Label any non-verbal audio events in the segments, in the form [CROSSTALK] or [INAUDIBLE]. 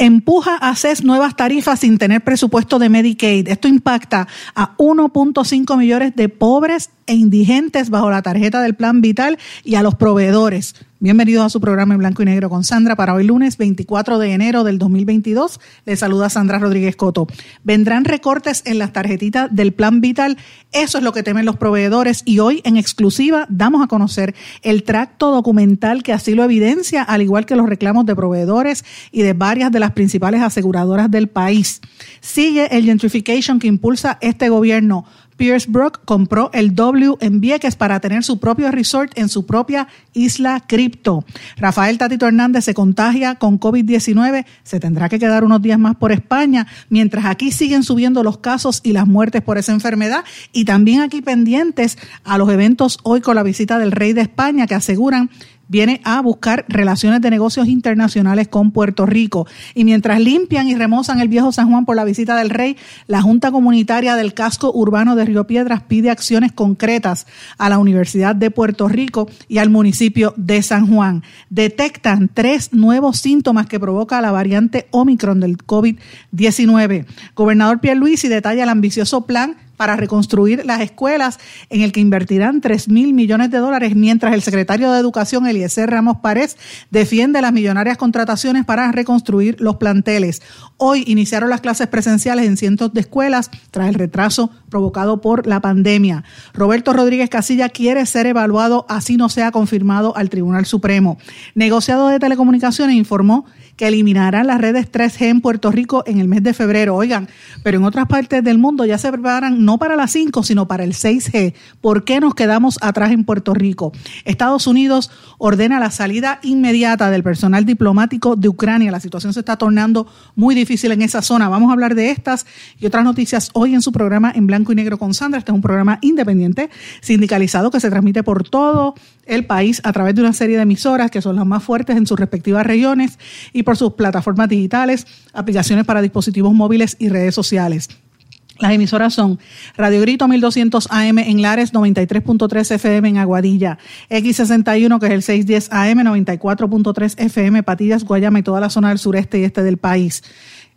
Empuja a CES nuevas tarifas sin tener presupuesto de Medicaid. Esto impacta a 1.5 millones de pobres e indigentes bajo la tarjeta del Plan Vital y a los proveedores. Bienvenidos a su programa en blanco y negro con Sandra para hoy lunes 24 de enero del 2022. Les saluda Sandra Rodríguez Coto. Vendrán recortes en las tarjetitas del Plan Vital. Eso es lo que temen los proveedores y hoy en exclusiva damos a conocer el tracto documental que así lo evidencia, al igual que los reclamos de proveedores y de varias de las principales aseguradoras del país. Sigue el gentrification que impulsa este gobierno Pierce Brook compró el W en Vieques para tener su propio resort en su propia isla cripto. Rafael Tatito Hernández se contagia con COVID-19, se tendrá que quedar unos días más por España, mientras aquí siguen subiendo los casos y las muertes por esa enfermedad y también aquí pendientes a los eventos hoy con la visita del rey de España que aseguran viene a buscar relaciones de negocios internacionales con Puerto Rico. Y mientras limpian y remozan el viejo San Juan por la visita del rey, la Junta Comunitaria del Casco Urbano de Río Piedras pide acciones concretas a la Universidad de Puerto Rico y al municipio de San Juan. Detectan tres nuevos síntomas que provoca la variante Omicron del COVID-19. Gobernador Pierluisi detalla el ambicioso plan para reconstruir las escuelas, en el que invertirán 3 mil millones de dólares, mientras el secretario de Educación, Eliezer Ramos Párez, defiende las millonarias contrataciones para reconstruir los planteles. Hoy iniciaron las clases presenciales en cientos de escuelas tras el retraso provocado por la pandemia. Roberto Rodríguez Casilla quiere ser evaluado, así no sea confirmado al Tribunal Supremo. Negociado de Telecomunicaciones informó que eliminarán las redes 3G en Puerto Rico en el mes de febrero. Oigan, pero en otras partes del mundo ya se preparan no para las 5, sino para el 6G. ¿Por qué nos quedamos atrás en Puerto Rico? Estados Unidos ordena la salida inmediata del personal diplomático de Ucrania. La situación se está tornando muy difícil en esa zona. Vamos a hablar de estas y otras noticias hoy en su programa en blanco y negro con Sandra. Este es un programa independiente, sindicalizado, que se transmite por todo el país a través de una serie de emisoras que son las más fuertes en sus respectivas regiones y por sus plataformas digitales, aplicaciones para dispositivos móviles y redes sociales. Las emisoras son Radio Grito 1200 AM en Lares, 93.3 FM en Aguadilla, X61 que es el 610 AM, 94.3 FM, Patillas, Guayama y toda la zona del sureste y este del país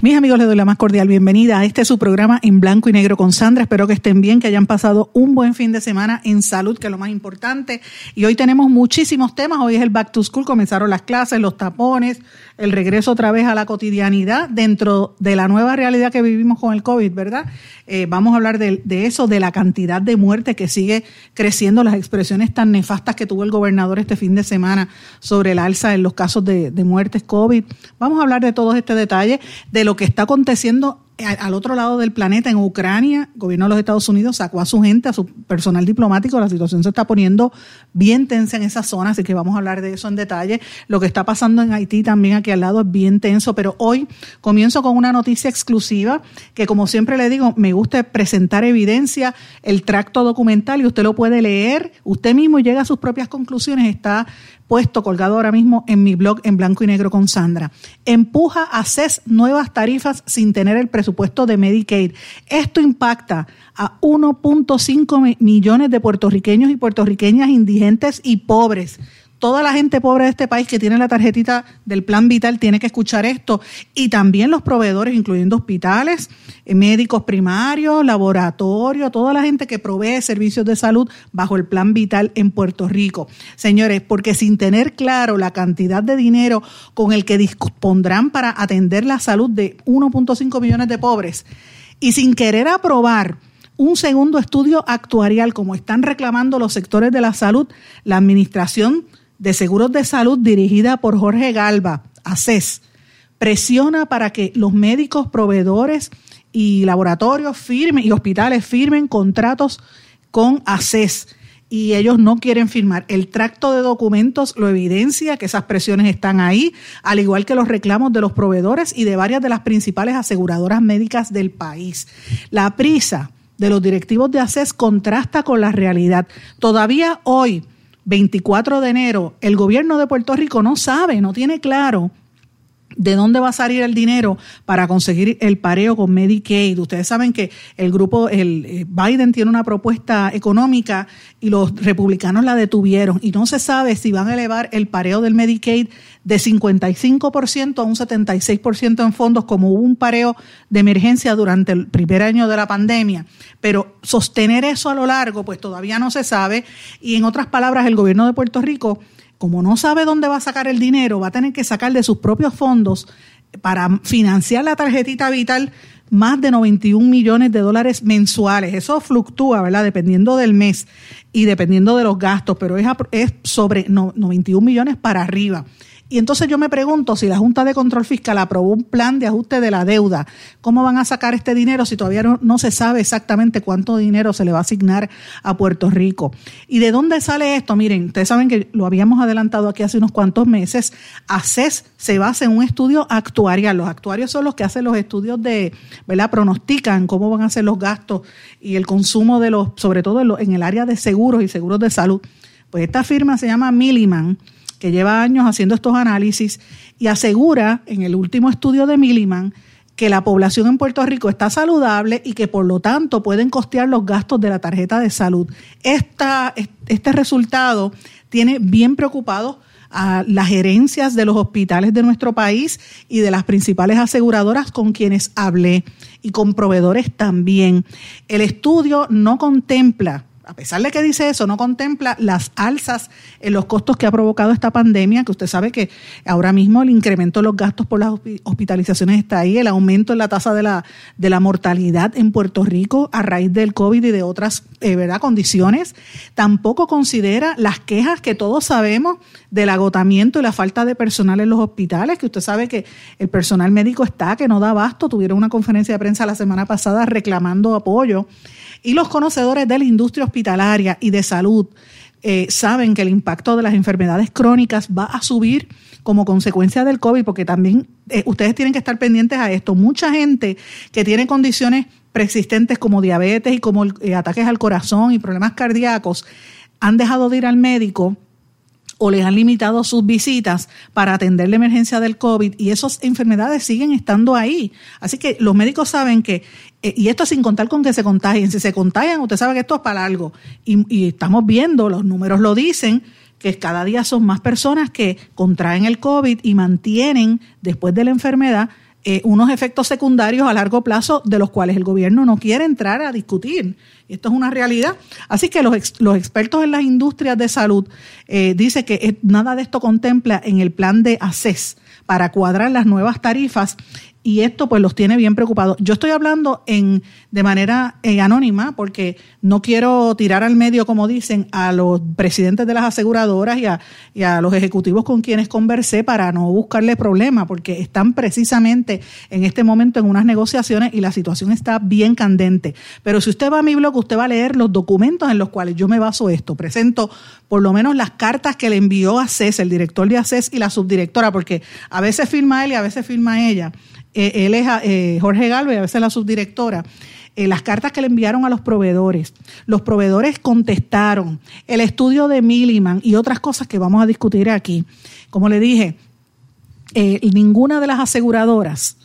Mis amigos, les doy la más cordial bienvenida a este su programa en blanco y negro con Sandra. Espero que estén bien, que hayan pasado un buen fin de semana en salud, que es lo más importante. Y hoy tenemos muchísimos temas. Hoy es el Back to School, comenzaron las clases, los tapones, el regreso otra vez a la cotidianidad dentro de la nueva realidad que vivimos con el COVID, ¿verdad? Eh, vamos a hablar de, eso, de la cantidad de muertes que sigue creciendo, las expresiones tan nefastas que tuvo el gobernador este fin de semana sobre el alza en los casos de, de muertes COVID. Vamos a hablar de todo este detalle, de lo que está aconteciendo al otro lado del planeta, en Ucrania, el gobierno de los Estados Unidos sacó a su gente, a su personal diplomático, la situación se está poniendo bien tensa en esa zona, así que vamos a hablar de eso en detalle. Lo que está pasando en Haití también aquí al lado es bien tenso, pero hoy comienzo con una noticia exclusiva que como siempre le digo, me gusta presentar evidencia, el tracto documental y usted lo puede leer, usted mismo llega a sus propias conclusiones, está puesto colgado ahora mismo en mi blog en blanco y negro con Sandra. Empuja a CES nuevas tarifas sin tener el presupuesto de Medicaid. Esto impacta a 1.5 millones de puertorriqueños y puertorriqueñas indigentes y pobres Toda la gente pobre de este país que tiene la tarjetita del plan vital tiene que escuchar esto y también los proveedores, incluyendo hospitales, eh, médicos primarios, laboratorios, toda la gente que provee servicios de salud bajo el plan vital en Puerto Rico. Señores, porque sin tener claro la cantidad de dinero con el que dispondrán para atender la salud de 1.5 millones de pobres y sin querer aprobar un segundo estudio actuarial, como están reclamando los sectores de la salud, la Administración de Seguros de Salud dirigida por Jorge Galva, ACES, presiona para que los médicos, proveedores y laboratorios firmen y hospitales firmen contratos con ACES y ellos no quieren firmar. El tracto de documentos lo evidencia que esas presiones están ahí, al igual que los reclamos de los proveedores y de varias de las principales aseguradoras médicas del país. La prisa de los directivos de ACES contrasta con la realidad. Todavía hoy, 24 de enero, el gobierno de Puerto Rico no sabe, no tiene claro de dónde va a salir el dinero para conseguir el pareo con Medicaid. Ustedes saben que el grupo, el eh, Biden tiene una propuesta económica y los republicanos la detuvieron y no se sabe si van a elevar el pareo del Medicaid de 55% a un 76% en fondos como hubo un pareo de emergencia durante el primer año de la pandemia. Pero sostener eso a lo largo, pues todavía no se sabe y en otras palabras, el gobierno de Puerto Rico como no sabe dónde va a sacar el dinero, va a tener que sacar de sus propios fondos para financiar la tarjetita vital más de 91 millones de dólares mensuales. Eso fluctúa, ¿verdad? Dependiendo del mes y dependiendo de los gastos, pero es, sobre 91 millones para arriba. Y entonces yo me pregunto si la Junta de Control Fiscal aprobó un plan de ajuste de la deuda, ¿cómo van a sacar este dinero si todavía no, se sabe exactamente cuánto dinero se le va a asignar a Puerto Rico? ¿Y de dónde sale esto? Miren, ustedes saben que lo habíamos adelantado aquí hace unos cuantos meses. ACES se basa en un estudio actuarial. Los actuarios son los que hacen los estudios de, ¿verdad? Pronostican cómo van a ser los gastos y el consumo de los, sobre todo en el área de seguros y seguros de salud. Pues esta firma se llama Milliman que lleva años haciendo estos análisis y asegura en el último estudio de Milliman que la población en Puerto Rico está saludable y que por lo tanto pueden costear los gastos de la tarjeta de salud. Este resultado tiene bien preocupados a las gerencias de los hospitales de nuestro país y de las principales aseguradoras con quienes hablé y con proveedores también. El estudio no contempla a pesar de que dice eso, no contempla las alzas en los costos que ha provocado esta pandemia, que usted sabe que ahora mismo el incremento de los gastos por las hospitalizaciones está ahí, el aumento en la tasa de la, de la mortalidad en Puerto Rico a raíz del COVID y de otras eh, ¿verdad? condiciones. Tampoco considera las quejas que todos sabemos del agotamiento y la falta de personal en los hospitales, que usted sabe que el personal médico está, que no da abasto. Tuvieron una conferencia de prensa la semana pasada reclamando apoyo y los conocedores de la industria hospitalaria y de salud eh, saben que el impacto de las enfermedades crónicas va a subir como consecuencia del COVID, porque también eh, ustedes tienen que estar pendientes a esto. Mucha gente que tiene condiciones preexistentes como diabetes y como eh, ataques al corazón y problemas cardíacos han dejado de ir al médico o les han limitado sus visitas para atender la emergencia del COVID y esas enfermedades siguen estando ahí. Así que los médicos saben que, y esto sin contar con que se contagien, si se contagian, usted sabe que esto es para algo. Y, estamos viendo, los números lo dicen, que cada día son más personas que contraen el COVID y mantienen después de la enfermedad eh, unos efectos secundarios a largo plazo de los cuales el gobierno no quiere entrar a discutir. Esto es una realidad. Así que los, los expertos en las industrias de salud eh, dicen que nada de esto contempla en el plan de ACES para cuadrar las nuevas tarifas y esto pues los tiene bien preocupados. Yo estoy hablando en de manera eh, anónima porque no quiero tirar al medio, como dicen, a los presidentes de las aseguradoras y a, y a los ejecutivos con quienes conversé para no buscarle problema, porque están precisamente en este momento en unas negociaciones y la situación está bien candente. Pero si usted va a mi blog, usted va a leer los documentos en los cuales yo me baso esto. Presento por lo menos las cartas que le envió a CES, el director de ACES y la subdirectora, porque a veces firma él y a veces firma ella. Eh, él es eh, Jorge Galvez, a veces la subdirectora. Eh, las cartas que le enviaron a los proveedores. Los proveedores contestaron. El estudio de Milliman y otras cosas que vamos a discutir aquí. Como le dije, ninguna de las aseguradoras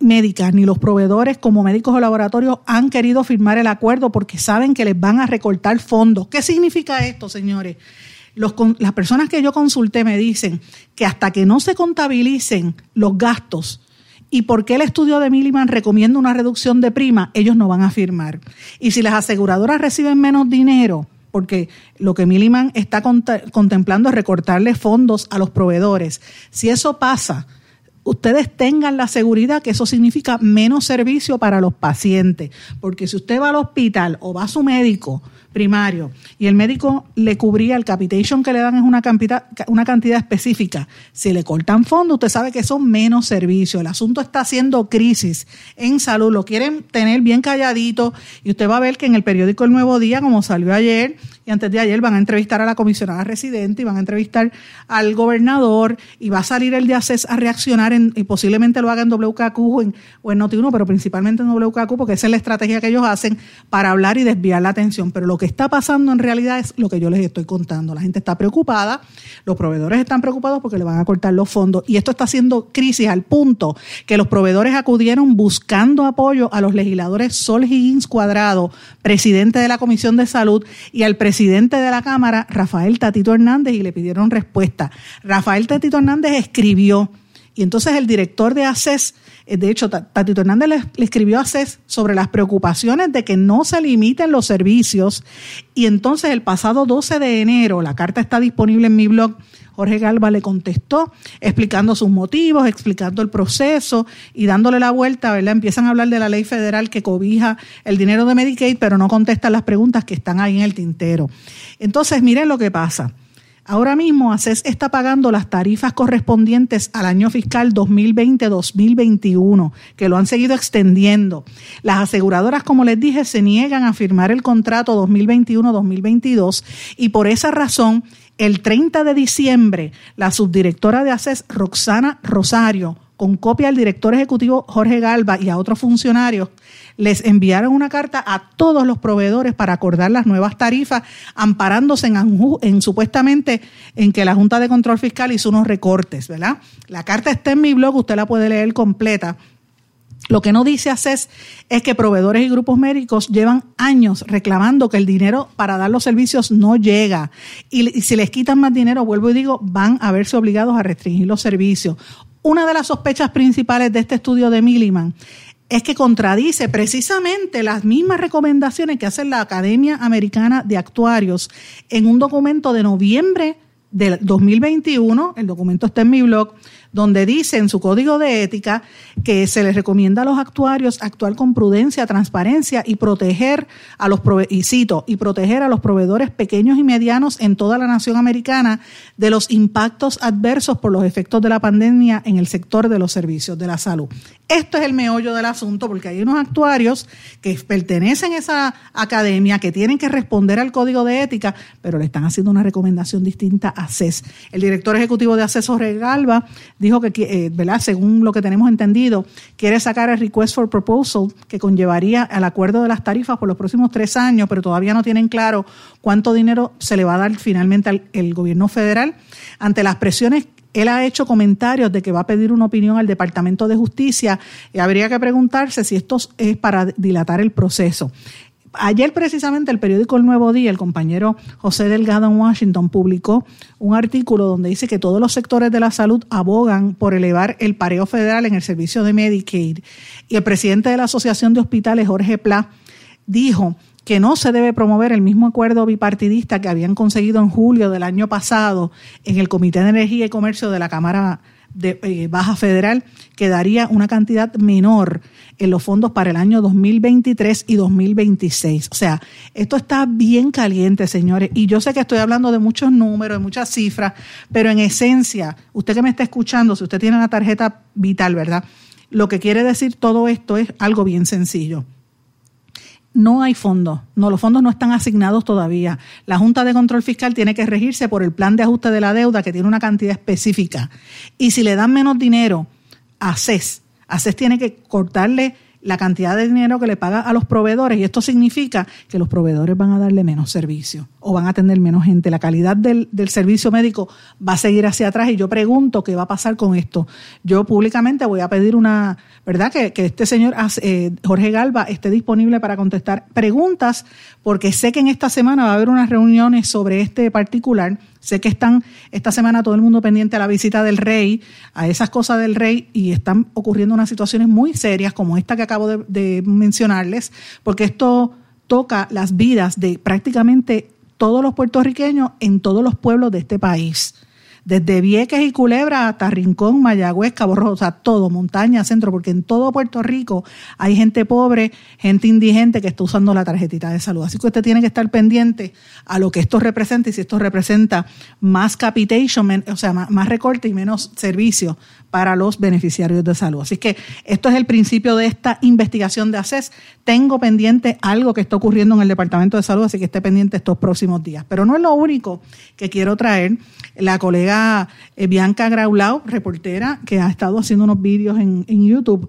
médicas ni los proveedores como médicos o laboratorios han querido firmar el acuerdo porque saben que les van a recortar fondos. ¿Qué significa esto, señores? las personas que yo consulté me dicen que hasta que no se contabilicen los gastos y por qué el estudio de Milliman recomienda una reducción de prima, ellos no van a firmar. Y si las aseguradoras reciben menos dinero, porque lo que Milliman está contemplando es recortarle fondos a los proveedores, si eso pasa, ustedes tengan la seguridad que eso significa menos servicio para los pacientes, porque si usted va al hospital o va a su médico primario y el médico le cubría el capitation que le dan es una cantidad, una cantidad específica. Si le cortan fondos, usted sabe que son menos servicios. El asunto está haciendo crisis en salud, lo quieren tener bien calladito y usted va a ver que en el periódico El Nuevo Día, como salió ayer y antes de ayer, van a entrevistar a la comisionada residente y van a entrevistar al gobernador y va a salir el de ACES a reaccionar en, y posiblemente lo haga en WKQ o en, o en Noti1, pero principalmente en WKQ porque esa es la estrategia que ellos hacen para hablar y desviar la atención. Pero lo que está pasando en realidad es lo que yo les estoy contando. La gente está preocupada, los proveedores están preocupados porque le van a cortar los fondos y esto está haciendo crisis al punto que los proveedores acudieron buscando apoyo a los legisladores Sol Higgins Cuadrado, presidente de la Comisión de Salud, y al presidente de la Cámara, Rafael Tatito Hernández, y le pidieron respuesta. Rafael Tatito Hernández escribió y entonces el director de ACES, eh, de hecho, Tatito Hernández le, escribió a ACES sobre las preocupaciones de que no se limiten los servicios. Y entonces el pasado 12 de enero, la carta está disponible en mi blog, Jorge Galva le contestó explicando sus motivos, explicando el proceso y dándole la vuelta, ¿verdad? Empiezan a hablar de la ley federal que cobija el dinero de Medicaid, pero no contestan las preguntas que están ahí en el tintero. Entonces, miren lo que pasa. Ahora mismo ACES está pagando las tarifas correspondientes al año fiscal 2020-2021, que lo han seguido extendiendo. Las aseguradoras, como les dije, se niegan a firmar el contrato 2021-2022 y por esa razón, el 30 de diciembre, la subdirectora de ACES, Roxana Rosario, con copia al director ejecutivo Jorge Galva y a otros funcionarios, les enviaron una carta a todos los proveedores para acordar las nuevas tarifas, amparándose en, supuestamente en que la Junta de Control Fiscal hizo unos recortes, ¿verdad? La carta está en mi blog, usted la puede leer completa. Lo que no dice ACES es que proveedores y grupos médicos llevan años reclamando que el dinero para dar los servicios no llega. Y, si les quitan más dinero, vuelvo y digo, van a verse obligados a restringir los servicios. Una de las sospechas principales de este estudio de Milliman es que contradice precisamente las mismas recomendaciones que hace la Academia Americana de Actuarios en un documento de noviembre del 2021, el documento está en mi blog, donde dice en su código de ética que se les recomienda a los actuarios actuar con prudencia, transparencia y proteger a los y y proteger a los proveedores pequeños y medianos en toda la nación americana de los impactos adversos por los efectos de la pandemia en el sector de los servicios de la salud. Esto es el meollo del asunto porque hay unos actuarios que pertenecen a esa academia que tienen que responder al código de ética, pero le están haciendo una recomendación distinta a CES. El director ejecutivo de ACES, Regalba, dijo que, eh, según lo que tenemos entendido, quiere sacar el request for proposal que conllevaría al acuerdo de las tarifas por los próximos tres años, pero todavía no tienen claro cuánto dinero se le va a dar finalmente al gobierno federal. Ante las presiones él ha hecho comentarios de que va a pedir una opinión al Departamento de Justicia. Y habría que preguntarse si esto es para dilatar el proceso. Ayer precisamente el periódico El Nuevo Día, el compañero José Delgado en Washington, publicó un artículo donde dice que todos los sectores de la salud abogan por elevar el pareo federal en el servicio de Medicaid. Y el presidente de la Asociación de Hospitales, Jorge Pla, dijo que no se debe promover el mismo acuerdo bipartidista que habían conseguido en julio del año pasado en el Comité de Energía y Comercio de la Cámara de eh, Baja Federal, que daría una cantidad menor en los fondos para el año 2023 y 2026. O sea, esto está bien caliente, señores. Y yo sé que estoy hablando de muchos números, de muchas cifras, pero en esencia, usted que me está escuchando, si usted tiene una tarjeta vital, ¿verdad? Lo que quiere decir todo esto es algo bien sencillo no hay fondos, no, los fondos no están asignados todavía. La Junta de Control Fiscal tiene que regirse por el plan de ajuste de la deuda que tiene una cantidad específica. Y si le dan menos dinero a CES, a CES tiene que cortarle la cantidad de dinero que le paga a los proveedores y esto significa que los proveedores van a darle menos servicio o van a tener menos gente. La calidad del, servicio médico va a seguir hacia atrás y yo pregunto qué va a pasar con esto. Yo públicamente voy a pedir una, ¿verdad? Que, este señor eh, Jorge Galva esté disponible para contestar preguntas porque sé que en esta semana va a haber unas reuniones sobre este particular. Sé que están esta semana todo el mundo pendiente a la visita del rey, a esas cosas del rey, y están ocurriendo unas situaciones muy serias como esta que acabo de, de mencionarles, porque esto toca las vidas de prácticamente todos los puertorriqueños en todos los pueblos de este país desde Vieques y Culebra hasta Rincón, Mayagüez, Cabo Rojo, o sea, todo, montaña, centro, porque en todo Puerto Rico hay gente pobre, gente indigente que está usando la tarjetita de salud. Así que usted tiene que estar pendiente a lo que esto representa y si esto representa más capitation, o sea, más, recorte y menos servicio para los beneficiarios de salud. Así que esto es el principio de esta investigación de ACES. Tengo pendiente algo que está ocurriendo en el Departamento de Salud, así que esté pendiente estos próximos días. Pero no es lo único que quiero traer. La colega eh, Bianca Graulao, reportera, que ha estado haciendo unos vídeos en, YouTube,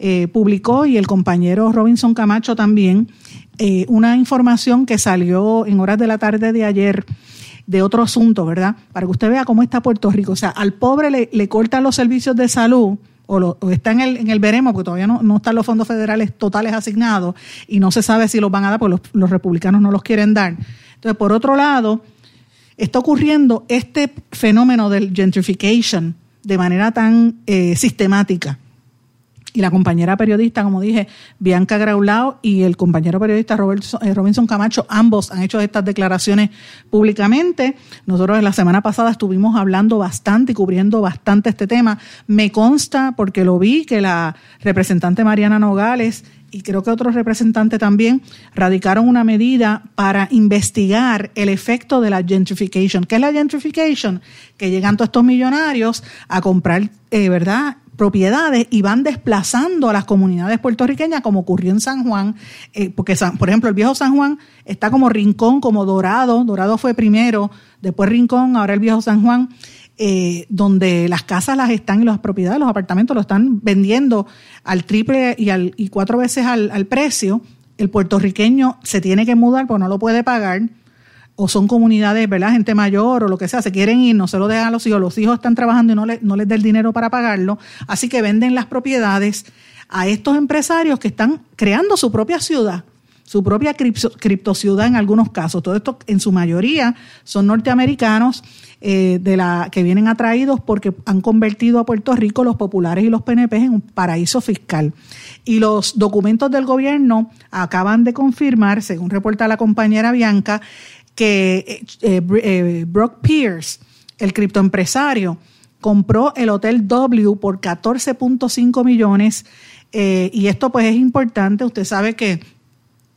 eh, publicó y el compañero Robinson Camacho también eh, una información que salió en horas de la tarde de ayer de otro asunto, ¿verdad? Para que usted vea cómo está Puerto Rico. O sea, al pobre le, le cortan los servicios de salud o, está en el, en el veremos, porque todavía no, no, están los fondos federales totales asignados y no se sabe si los van a dar, porque los, republicanos no los quieren dar. Entonces, por otro lado, está ocurriendo este fenómeno del gentrification de manera tan eh, sistemática y la compañera periodista, como dije, Bianca Graulao y el compañero periodista eh, Robinson Camacho, ambos han hecho estas declaraciones públicamente. Nosotros la semana pasada estuvimos hablando bastante y cubriendo bastante este tema. Me consta, porque lo vi, que la representante Mariana Nogales y creo que otros representantes también radicaron una medida para investigar el efecto de la gentrification. ¿Qué es la gentrification? Que llegan todos estos millonarios a comprar, eh, ¿verdad? Propiedades y van desplazando a las comunidades puertorriqueñas, como ocurrió en San Juan, eh, porque, por ejemplo, el viejo San Juan está como Rincón, como Dorado, Dorado fue primero, después Rincón, ahora el viejo San Juan, eh, donde las casas las están y las propiedades, los apartamentos lo están vendiendo al triple y, al, y cuatro veces al, al precio, el puertorriqueño se tiene que mudar porque no lo puede pagar o son comunidades, ¿verdad? Gente mayor o lo que sea, se quieren ir, no se lo dejan a los hijos, los hijos están trabajando y no, no les da el dinero para pagarlo, así que venden las propiedades a estos empresarios que están creando su propia ciudad, su propia cripto, ciudad en algunos casos. Todo esto en su mayoría son norteamericanos eh, de la, que vienen atraídos porque han convertido a Puerto Rico, los populares y los PNP, en un paraíso fiscal. Y los documentos del gobierno acaban de confirmar, según reporta la compañera Bianca, que eh, eh, Brock Pierce, el criptoempresario, compró el Hotel W por 14.5 millones. Eh, y esto pues es importante. Usted sabe que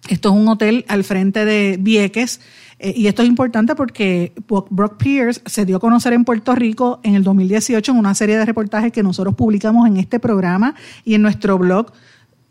esto es un hotel al frente de Vieques. y esto es importante porque Brock Pierce se dio a conocer en Puerto Rico en el 2018 en una serie de reportajes que nosotros publicamos en este programa y en nuestro blog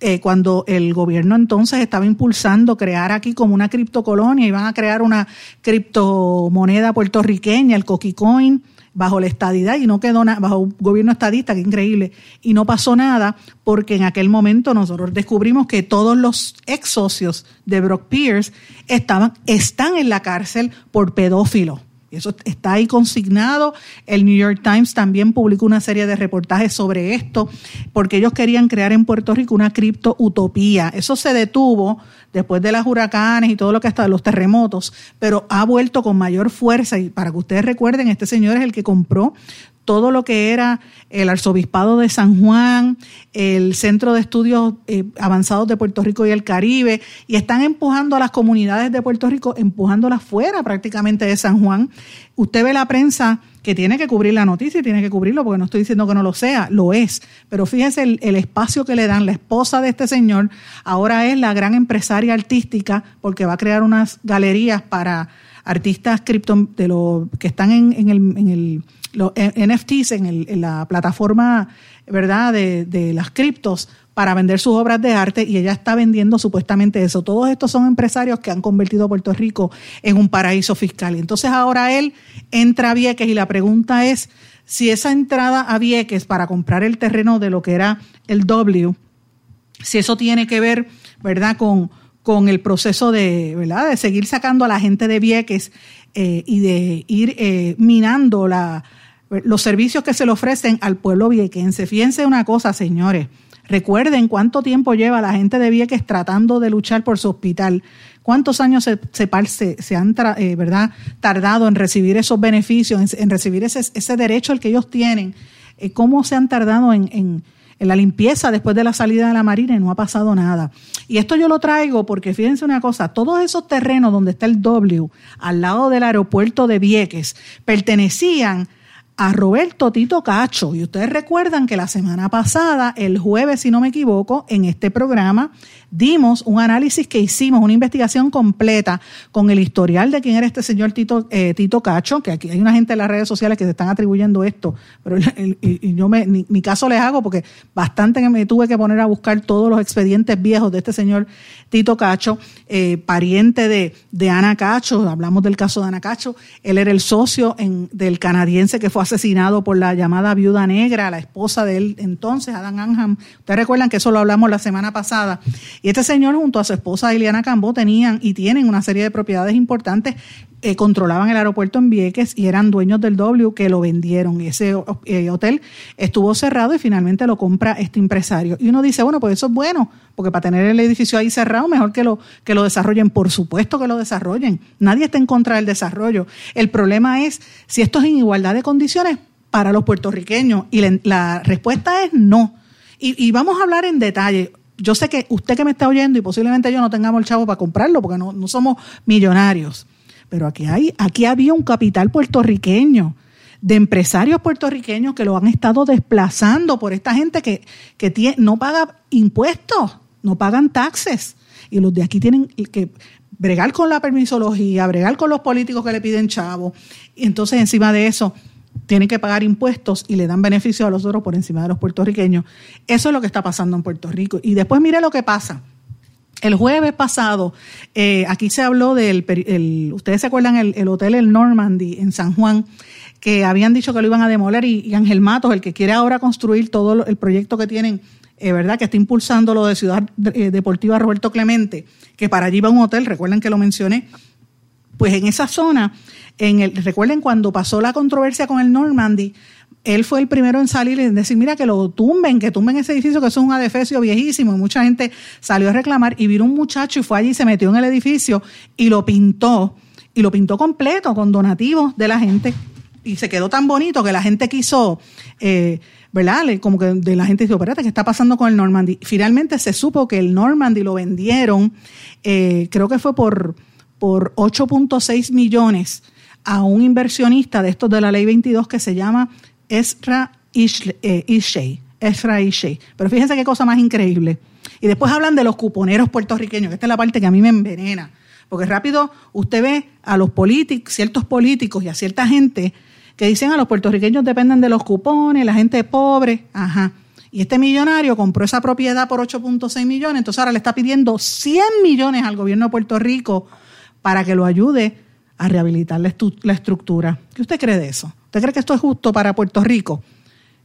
eh, cuando el gobierno entonces estaba impulsando crear aquí como una criptocolonia, iban a crear una criptomoneda puertorriqueña, el Coquicoin, bajo la estadidad y no quedó nada, bajo un gobierno estadista, que increíble, y no pasó nada porque en aquel momento nosotros descubrimos que todos los ex socios de Brock Pierce estaban, están en la cárcel por pedófilo. Eso está ahí consignado. El New York Times también publicó una serie de reportajes sobre esto, porque ellos querían crear en Puerto Rico una cripto utopía. Eso se detuvo después de las huracanes y todo lo que hasta los terremotos, pero ha vuelto con mayor fuerza. Y para que ustedes recuerden, este señor es el que compró todo lo que era el Arzobispado de San Juan, el Centro de Estudios eh, Avanzados de Puerto Rico y el Caribe, y están empujando a las comunidades de Puerto Rico, empujándolas fuera prácticamente de San Juan. Usted ve la prensa que tiene que cubrir la noticia y tiene que cubrirlo, porque no estoy diciendo que no lo sea, lo es. Pero fíjese el, el espacio que le dan. La esposa de este señor ahora es la gran empresaria artística, porque va a crear unas galerías para artistas cripto, de lo, que están en, en, el, en el, los NFTs, en, el, la plataforma ¿verdad? De, las criptos para vender sus obras de arte y ella está vendiendo supuestamente eso. Todos estos son empresarios que han convertido a Puerto Rico en un paraíso fiscal. Y entonces ahora él entra a Vieques y la pregunta es si esa entrada a Vieques para comprar el terreno de lo que era el W, si eso tiene que ver, ¿verdad?, con, con el proceso de, ¿verdad? de seguir sacando a la gente de Vieques eh, y de ir eh, minando la, los servicios que se le ofrecen al pueblo viequense. Fíjense una cosa, señores, Recuerden cuánto tiempo lleva la gente de Vieques tratando de luchar por su hospital. ¿Cuántos años se, se, han eh, ¿verdad? tardado en recibir esos beneficios, en, recibir ese, ese, derecho al que ellos tienen? Eh, ¿Cómo se han tardado en en la limpieza después de la salida de la Marina y no ha pasado nada. Y esto yo lo traigo porque fíjense una cosa, todos esos terrenos donde está el W, al lado del aeropuerto de Vieques, pertenecían a Roberto Tito Cacho. Y ustedes recuerdan que la semana pasada, el jueves, si no me equivoco, en este programa dimos un análisis que hicimos, una investigación completa con el historial de quién era este señor Tito, eh, Tito Cacho, que aquí hay una gente en las redes sociales que se están atribuyendo esto, pero y, yo me, ni, caso les hago porque bastante que me tuve que poner a buscar todos los expedientes viejos de este señor Tito Cacho, eh, pariente de, de Ana Cacho, hablamos del caso de Ana Cacho, él era el socio del canadiense que fue asesinado por la llamada viuda negra, la esposa de él entonces, Adam Anham. Ustedes recuerdan que eso lo hablamos la semana pasada. Y este señor junto a su esposa Iliana Cambó tenían y tienen una serie de propiedades importantes eh, controlaban el aeropuerto en Vieques y eran dueños del W que lo vendieron. Ese eh, hotel estuvo cerrado y finalmente lo compra este empresario. Y uno dice, bueno, pues eso es bueno, porque para tener el edificio ahí cerrado, mejor que lo, que lo desarrollen. Por supuesto que lo desarrollen. Nadie está en contra del desarrollo. El problema es si esto es en igualdad de condiciones para los puertorriqueños. Y la, respuesta es no. Y, y vamos a hablar en detalle yo sé que usted que me está oyendo y posiblemente yo no tengamos el chavo para comprarlo porque no, no somos millonarios. Pero aquí, hay, aquí había un capital puertorriqueño de empresarios puertorriqueños que lo han estado desplazando por esta gente que, que no paga impuestos, no pagan taxes. Y los de aquí tienen que bregar con la permisología, bregar con los políticos que le piden chavo. Y entonces encima de eso tienen que pagar impuestos y le dan beneficio a los otros por encima de los puertorriqueños. Eso es lo que está pasando en Puerto Rico. Y después mire lo que pasa. El jueves pasado, eh, aquí se habló del, ustedes se acuerdan, el, hotel El Normandy en San Juan, que habían dicho que lo iban a demoler y, Ángel Matos, el que quiere ahora construir todo el proyecto que tienen, eh, ¿verdad? Que está impulsando lo de Ciudad eh, Deportiva Roberto Clemente, que para allí va un hotel, recuerden que lo mencioné, pues en esa zona, en el, recuerden cuando pasó la controversia con el Normandy, él fue el primero en salir y decir, mira, que lo tumben, que tumben ese edificio, que eso es un adefesio viejísimo. Y mucha gente salió a reclamar y vino un muchacho y fue allí, se metió en el edificio y lo pintó. Y lo pintó completo con donativos de la gente. Y se quedó tan bonito que la gente quiso, eh, ¿verdad? Como que de la gente dijo, espérate, ¿qué está pasando con el Normandy? Finalmente se supo que el Normandy lo vendieron, eh, creo que fue por, por 8.6 millones a un inversionista de estos de la ley 22 que se llama Ezra eh, Ishey. Ezra Ishey. Pero fíjense qué cosa más increíble. Y después hablan de los cuponeros puertorriqueños, que esta es la parte que a mí me envenena. Porque rápido usted ve a los ciertos políticos y a cierta gente que dicen a los puertorriqueños dependen de los cupones, la gente pobre, ajá. Y este millonario compró esa propiedad por 8.6 millones, entonces ahora le está pidiendo 100 millones al gobierno de Puerto Rico para que lo ayude a rehabilitar la, estructura. ¿Qué usted cree de eso? ¿Usted cree que esto es justo para Puerto Rico?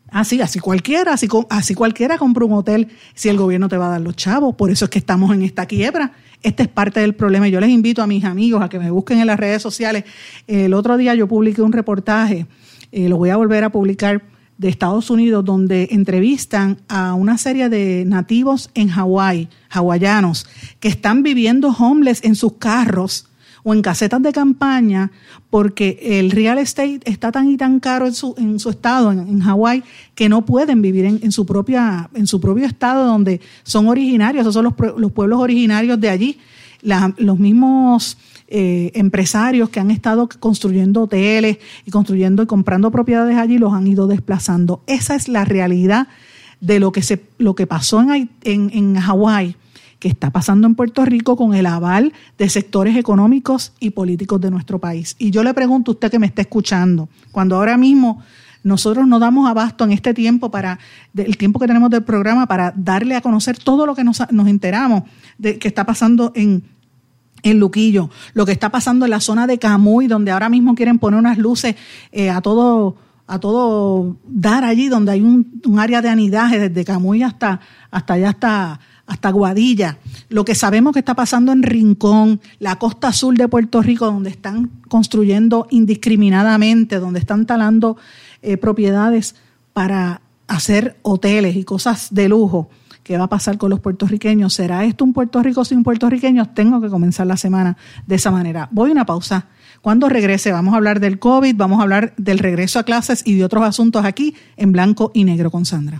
Así, así cualquiera, así, así cualquiera compra un hotel si el gobierno te va a dar los chavos. Por eso es que estamos en esta quiebra. Este es parte del problema. Yo les invito a mis amigos a que me busquen en las redes sociales. El otro día yo publiqué un reportaje, eh, lo voy a volver a publicar, de Estados Unidos, donde entrevistan a una serie de nativos en Hawái, hawaianos, que están viviendo homeless en sus carros o en casetas de campaña porque el real estate está tan y tan caro en su, en su estado, en, Hawái, que no pueden vivir en, su propia, en su propio estado donde son originarios, esos son los, los pueblos originarios de allí. los mismos eh, empresarios que han estado construyendo hoteles y construyendo y comprando propiedades allí los han ido desplazando. Esa es la realidad de lo que, se, lo que pasó en, en, en Hawái que está pasando en Puerto Rico con el aval de sectores económicos y políticos de nuestro país. Y yo le pregunto a usted que me está escuchando, cuando ahora mismo nosotros no damos abasto en este tiempo para el tiempo que tenemos del programa para darle a conocer todo lo que nos, enteramos de que está pasando en Luquillo, lo que está pasando en la zona de Camuy, donde ahora mismo quieren poner unas luces eh, a todo a todo dar allí, donde hay un, un área de anidaje desde Camuy hasta, hasta allá hasta hasta Guadilla, lo que sabemos que está pasando en Rincón, la costa sur de Puerto Rico, donde están construyendo indiscriminadamente, donde están talando eh, propiedades para hacer hoteles y cosas de lujo. ¿Qué va a pasar con los puertorriqueños? ¿Será esto un Puerto Rico sin puertorriqueños? Tengo que comenzar la semana de esa manera. Voy a una pausa. Cuando regrese vamos a hablar del COVID, vamos a hablar del regreso a clases y de otros asuntos aquí en blanco y negro con Sandra.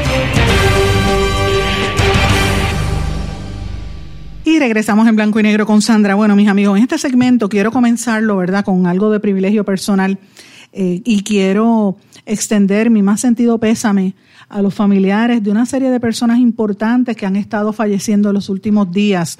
Y regresamos en blanco y negro con Sandra. Bueno, mis amigos, en este segmento quiero comenzarlo, ¿verdad?, con algo de privilegio personal eh, y quiero extender mi más sentido pésame a los familiares de una serie de personas importantes que han estado falleciendo en los últimos días.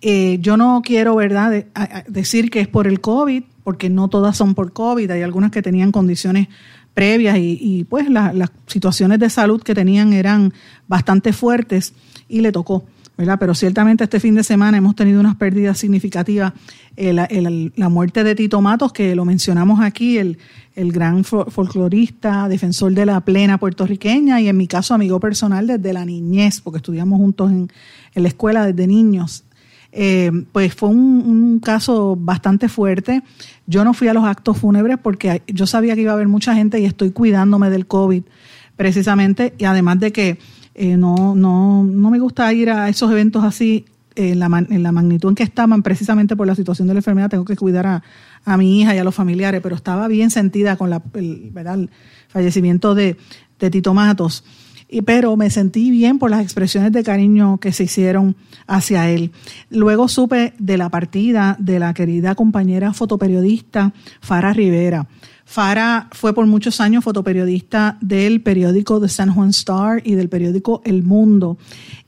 Eh, yo no quiero, ¿verdad?, decir que es por el COVID, porque no todas son por COVID, hay algunas que tenían condiciones previas y, pues las situaciones de salud que tenían eran bastante fuertes y le tocó. Pero ciertamente este fin de semana hemos tenido unas pérdidas significativas. Eh, la, muerte de Tito Matos, que lo mencionamos aquí, el, gran folclorista, defensor de la plena puertorriqueña y en mi caso amigo personal desde la niñez, porque estudiamos juntos en, la escuela desde niños. Eh, pues fue un, caso bastante fuerte. Yo no fui a los actos fúnebres porque yo sabía que iba a haber mucha gente y estoy cuidándome del COVID precisamente, y además de que eh, no, no, no me gusta ir a esos eventos así en la, en la magnitud en que estaban, precisamente por la situación de la enfermedad, tengo que cuidar a, a mi hija y a los familiares, pero estaba bien sentida con la, el, el fallecimiento de, de Tito Matos. Y, pero me sentí bien por las expresiones de cariño que se hicieron hacia él. Luego supe de la partida de la querida compañera fotoperiodista Fara Rivera. Fara fue por muchos años fotoperiodista del periódico The San Juan Star y del periódico El Mundo.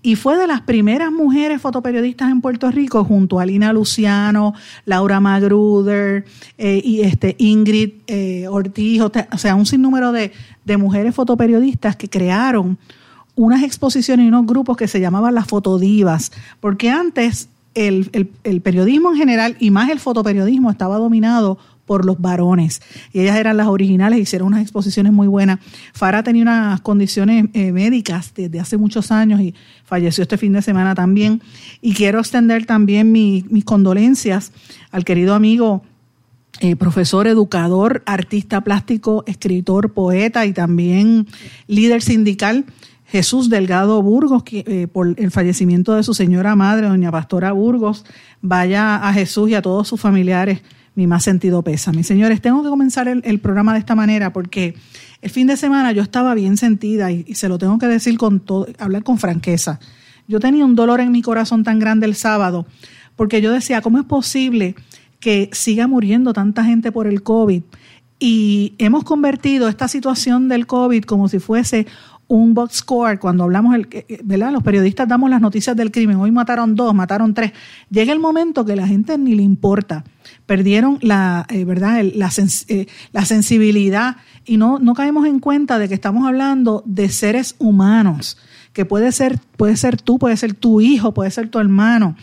Y fue de las primeras mujeres fotoperiodistas en Puerto Rico, junto a Lina Luciano, Laura Magruder eh, y este Ingrid eh, Ortiz, o sea, un sinnúmero de, de mujeres fotoperiodistas que crearon unas exposiciones y unos grupos que se llamaban las fotodivas, porque antes el, el, periodismo en general y más el fotoperiodismo estaba dominado por los varones. Y ellas eran las originales, hicieron unas exposiciones muy buenas. Fara tenía unas condiciones eh, médicas desde hace muchos años y falleció este fin de semana también. Y quiero extender también mis condolencias al querido amigo. Eh, profesor, educador, artista plástico, escritor, poeta y también líder sindical, Jesús Delgado Burgos, que, eh, por el fallecimiento de su señora madre, doña Pastora Burgos. Vaya a Jesús y a todos sus familiares mi más sentido pesa. Mis señores, tengo que comenzar el, programa de esta manera porque el fin de semana yo estaba bien sentida y, se lo tengo que decir con todo, hablar con franqueza. Yo tenía un dolor en mi corazón tan grande el sábado porque yo decía, ¿cómo es posible que siga muriendo tanta gente por el COVID? Y hemos convertido esta situación del COVID como si fuese un box score, cuando hablamos, el, ¿verdad? Los periodistas damos las noticias del crimen, hoy mataron dos, mataron tres. Llega el momento que la gente ni le importa. Perdieron la, eh, ¿verdad? La, eh, la, sensibilidad y no, no caemos en cuenta de que estamos hablando de seres humanos, que puede ser, puede ser tú, puede ser tu hijo, puede ser tu hermano.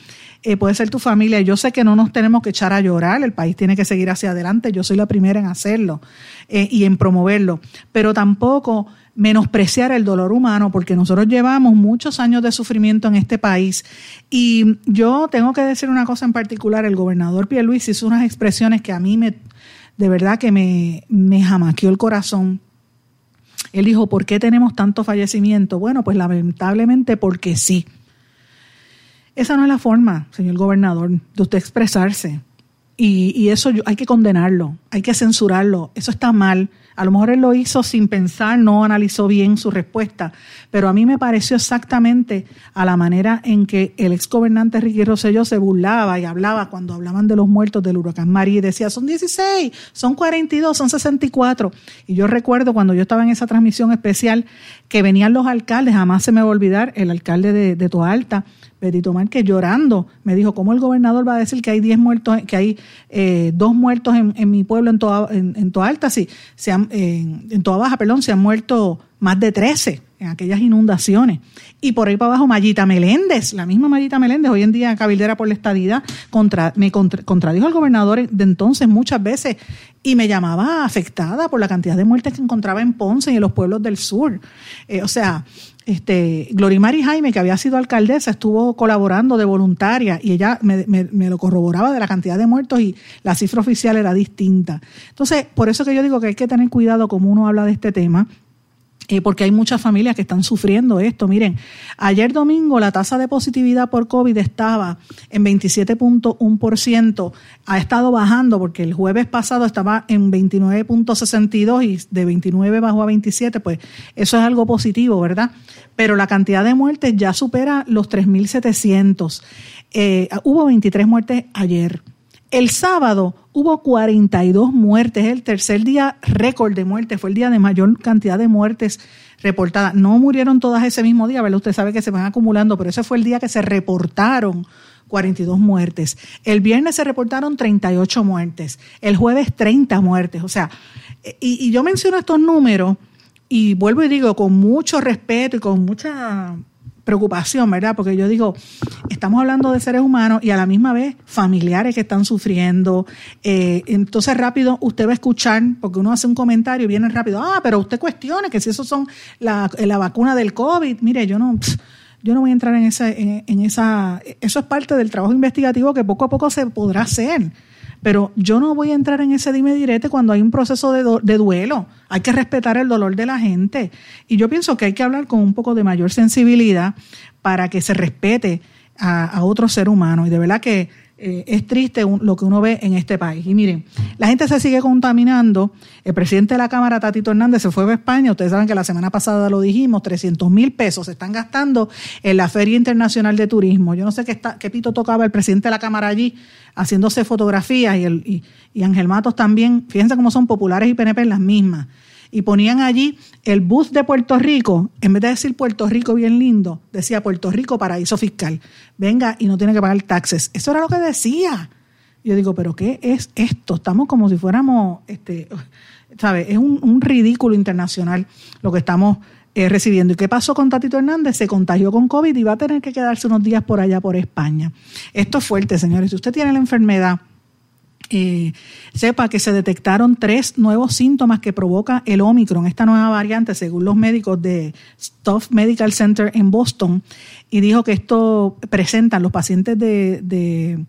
Eh, puede ser tu familia. Yo sé que no nos tenemos que echar a llorar, el país tiene que seguir hacia adelante, yo soy la primera en hacerlo y en promoverlo, pero tampoco menospreciar el dolor humano, porque nosotros llevamos muchos años de sufrimiento en este país. Y yo tengo que decir una cosa en particular, el gobernador Pierluisi hizo unas expresiones que a mí me, de verdad que me, me jamaqueó el corazón. Él dijo, ¿por qué tenemos tanto fallecimiento? Bueno, pues lamentablemente porque sí. Esa no es la forma, señor gobernador, de usted expresarse. Y, y eso hay que condenarlo, hay que censurarlo. Eso está mal a lo mejor él lo hizo sin pensar, no analizó bien su respuesta, pero a mí me pareció exactamente a la manera en que el ex gobernante Ricky Rosselló se burlaba y hablaba cuando hablaban de los muertos del huracán María y decía, son 16, son 42, son 64. Y yo recuerdo cuando yo estaba en esa transmisión especial que venían los alcaldes, jamás se me va a olvidar, el alcalde de, de Toalta, Betito Márquez llorando, me dijo, ¿cómo el gobernador va a decir que hay 10 muertos, que hay eh, dos muertos en, mi pueblo en toda, en, Alta? Sí, se han, en, Toda Baja, perdón, se han muerto más de 13 en aquellas inundaciones. Y por ahí para abajo, Mayita Meléndez, la misma Mayita Meléndez, hoy en día cabildera por la estadidad, contra, me contradijo al gobernador de entonces muchas veces y me llamaba afectada por la cantidad de muertes que encontraba en Ponce y en los pueblos del sur. Eh, o sea, este, Glorimari Jaime, que había sido alcaldesa, estuvo colaborando de voluntaria y ella me, me, lo corroboraba de la cantidad de muertos y la cifra oficial era distinta. Entonces, por eso que yo digo que hay que tener cuidado como uno habla de este tema eh, porque hay muchas familias que están sufriendo esto. Miren, ayer domingo la tasa de positividad por COVID estaba en 27.1%, ha estado bajando porque el jueves pasado estaba en 29.62 y de 29 bajó a 27, pues eso es algo positivo, ¿verdad? Pero la cantidad de muertes ya supera los 3.700. Eh, hubo 23 muertes ayer. El sábado hubo 42 muertes, el tercer día récord de muertes, fue el día de mayor cantidad de muertes reportadas. No murieron todas ese mismo día, ¿verdad? Usted sabe que se van acumulando, pero ese fue el día que se reportaron 42 muertes. El viernes se reportaron 38 muertes, el jueves 30 muertes. O sea, y, y yo menciono estos números y vuelvo y digo con mucho respeto y con mucha preocupación, ¿verdad? Porque yo digo, estamos hablando de seres humanos y a la misma vez familiares que están sufriendo. Eh, entonces rápido usted va a escuchar, porque uno hace un comentario y viene rápido, ah, pero usted cuestione que si eso son la, la vacuna del COVID. Mire, yo no... yo no voy a entrar en esa, en esa, eso es parte del trabajo investigativo que poco a poco se podrá hacer pero yo no voy a entrar en ese dime direte cuando hay un proceso de, duelo. Hay que respetar el dolor de la gente. Y yo pienso que hay que hablar con un poco de mayor sensibilidad para que se respete a, a otro ser humano. Y de verdad que eh, es triste lo que uno ve en este país. Y miren, la gente se sigue contaminando. El presidente de la Cámara, Tatito Hernández, se fue a España. Ustedes saben que la semana pasada lo dijimos, 300 mil pesos se están gastando en la Feria Internacional de Turismo. Yo no sé qué, está, qué pito tocaba el presidente de la Cámara allí haciéndose fotografías y, el, y, y Matos también. Fíjense cómo son populares y PNP las mismas y ponían allí el bus de Puerto Rico, en vez de decir Puerto Rico bien lindo, decía Puerto Rico paraíso fiscal. Venga y no tiene que pagar taxes. Eso era lo que decía. Yo digo, pero ¿qué es esto? Estamos como si fuéramos, este, ¿sabes? Es un, ridículo internacional lo que estamos eh, recibiendo. ¿Y qué pasó con Tatito Hernández? Se contagió con COVID y va a tener que quedarse unos días por allá, por España. Esto es fuerte, señores. Si usted tiene la enfermedad, eh, sepa que se detectaron tres nuevos síntomas que provoca el Omicron, esta nueva variante, según los médicos de Stuff Medical Center en Boston, y dijo que esto presentan, los pacientes de, de,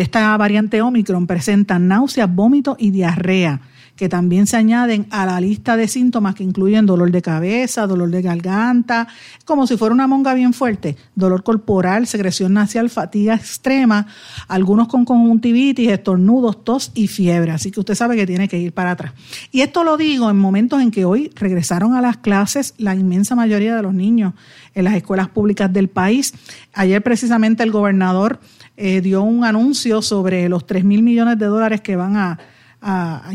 esta variante Omicron presentan náuseas, vómitos y diarrea que también se añaden a la lista de síntomas que incluyen dolor de cabeza, dolor de garganta, como si fuera una monga bien fuerte, dolor corporal, secreción nasal, fatiga extrema, algunos con conjuntivitis, estornudos, tos y fiebre. Así que usted sabe que tiene que ir para atrás. Y esto lo digo en momentos en que hoy regresaron a las clases la inmensa mayoría de los niños en las escuelas públicas del país. Ayer precisamente el gobernador eh, dio un anuncio sobre los 3 mil millones de dólares que van a a,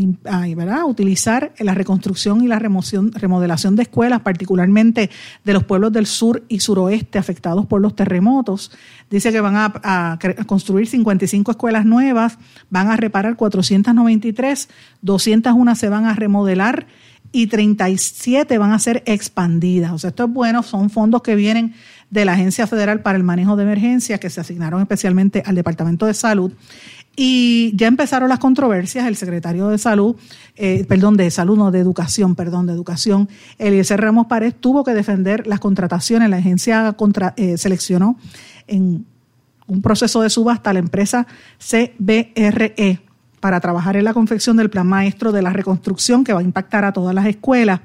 utilizar la reconstrucción y la remodelación de escuelas, particularmente de los pueblos del sur y suroeste afectados por los terremotos. Dice que van a construir 55 escuelas nuevas, van a reparar 493, 201 se van a remodelar y 37 van a ser expandidas. O sea, esto es bueno, son fondos que vienen de la Agencia Federal para el Manejo de Emergencias que se asignaron especialmente al Departamento de Salud y ya empezaron las controversias. El secretario de Salud, eh, perdón, de Salud, no, de Educación, perdón, de Educación, Eliezer Ramos Párez, tuvo que defender las contrataciones. La agencia eh, seleccionó en un proceso de subasta a la empresa CBRE para trabajar en la confección del plan maestro de la reconstrucción que va a impactar a todas las escuelas.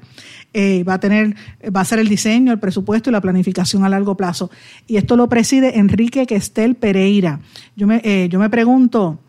Eh, va a tener, va a ser el diseño, el presupuesto y la planificación a largo plazo. Y esto lo preside Enrique Questel Pereira. Yo me, eh, yo me pregunto,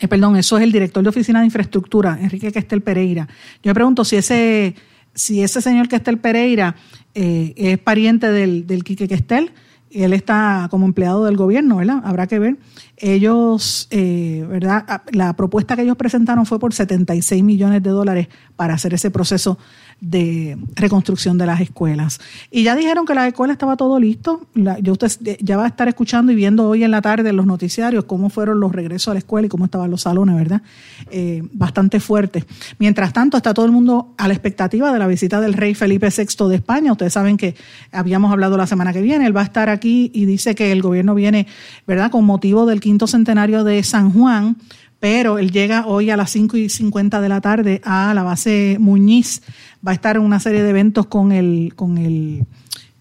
eh, perdón, eso es el director de oficina de infraestructura, Enrique Questel Pereira. Yo me pregunto si ese, si ese señor Questel Pereira es pariente del, del Quique Questel él está como empleado del gobierno, ¿verdad? Habrá que ver. Ellos, eh, ¿verdad? Ah, la propuesta que ellos presentaron fue por 76 millones de dólares para hacer ese proceso de reconstrucción de las escuelas. Y ya dijeron que la escuela estaba todo listo. yo usted ya va a estar escuchando y viendo hoy en la tarde los noticiarios cómo fueron los regresos a la escuela y cómo estaban los salones, ¿verdad? Eh, bastante fuerte. Mientras tanto, está todo el mundo a la expectativa de la visita del rey Felipe VI de España. Ustedes saben que habíamos hablado la semana que viene. Él va a estar aquí y dice que el gobierno viene, ¿verdad?, con motivo del quinto centenario de San Juan pero él llega hoy a las 5 y 50 de la tarde a la base Muñiz. Va a estar en una serie de eventos con el, con el,